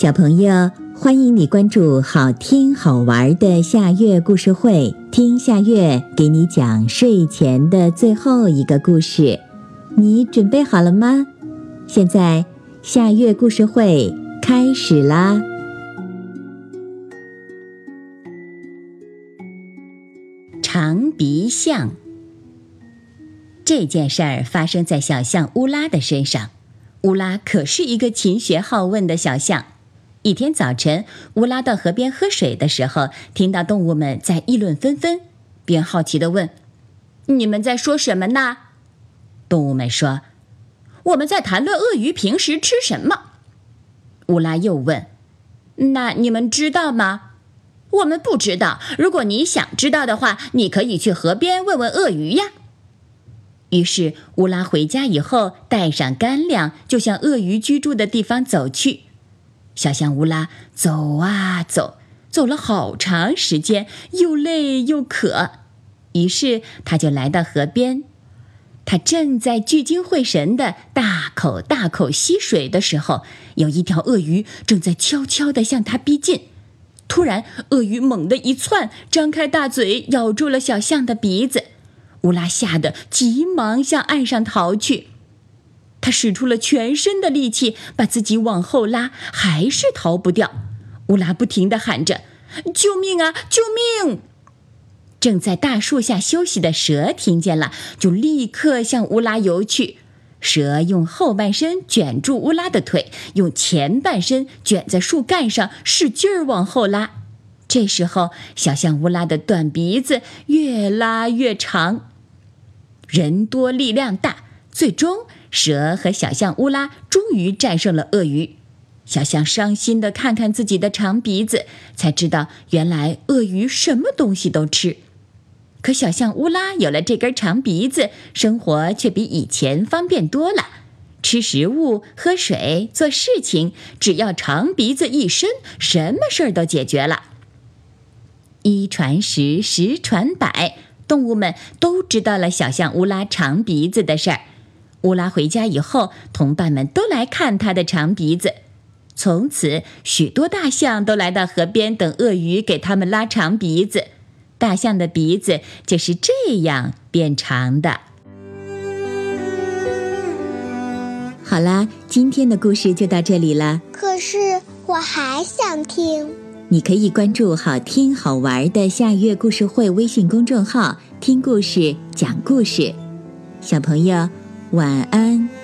小朋友，欢迎你关注好听好玩的夏月故事会，听夏月给你讲睡前的最后一个故事。你准备好了吗？现在夏月故事会开始啦！长鼻象这件事儿发生在小象乌拉的身上。乌拉可是一个勤学好问的小象。一天早晨，乌拉到河边喝水的时候，听到动物们在议论纷纷，便好奇地问：“你们在说什么呢？”动物们说：“我们在谈论鳄鱼平时吃什么。”乌拉又问：“那你们知道吗？”“我们不知道。如果你想知道的话，你可以去河边问问鳄鱼呀。”于是乌拉回家以后，带上干粮，就向鳄鱼居住的地方走去。小象乌拉走啊走，走了好长时间，又累又渴，于是他就来到河边。他正在聚精会神地大口大口吸水的时候，有一条鳄鱼正在悄悄地向他逼近。突然，鳄鱼猛地一窜，张开大嘴咬住了小象的鼻子。乌拉吓得急忙向岸上逃去。他使出了全身的力气，把自己往后拉，还是逃不掉。乌拉不停地喊着：“救命啊！救命！”正在大树下休息的蛇听见了，就立刻向乌拉游去。蛇用后半身卷住乌拉的腿，用前半身卷在树干上，使劲儿往后拉。这时候，小象乌拉的短鼻子越拉越长。人多力量大，最终。蛇和小象乌拉终于战胜了鳄鱼，小象伤心地看看自己的长鼻子，才知道原来鳄鱼什么东西都吃。可小象乌拉有了这根长鼻子，生活却比以前方便多了。吃食物、喝水、做事情，只要长鼻子一伸，什么事儿都解决了。一传十，十传百，动物们都知道了小象乌拉长鼻子的事儿。乌拉回家以后，同伴们都来看他的长鼻子。从此，许多大象都来到河边等鳄鱼给他们拉长鼻子。大象的鼻子就是这样变长的。好啦，今天的故事就到这里了。可是我还想听。你可以关注“好听好玩的夏月故事会”微信公众号，听故事，讲故事。小朋友。晚安。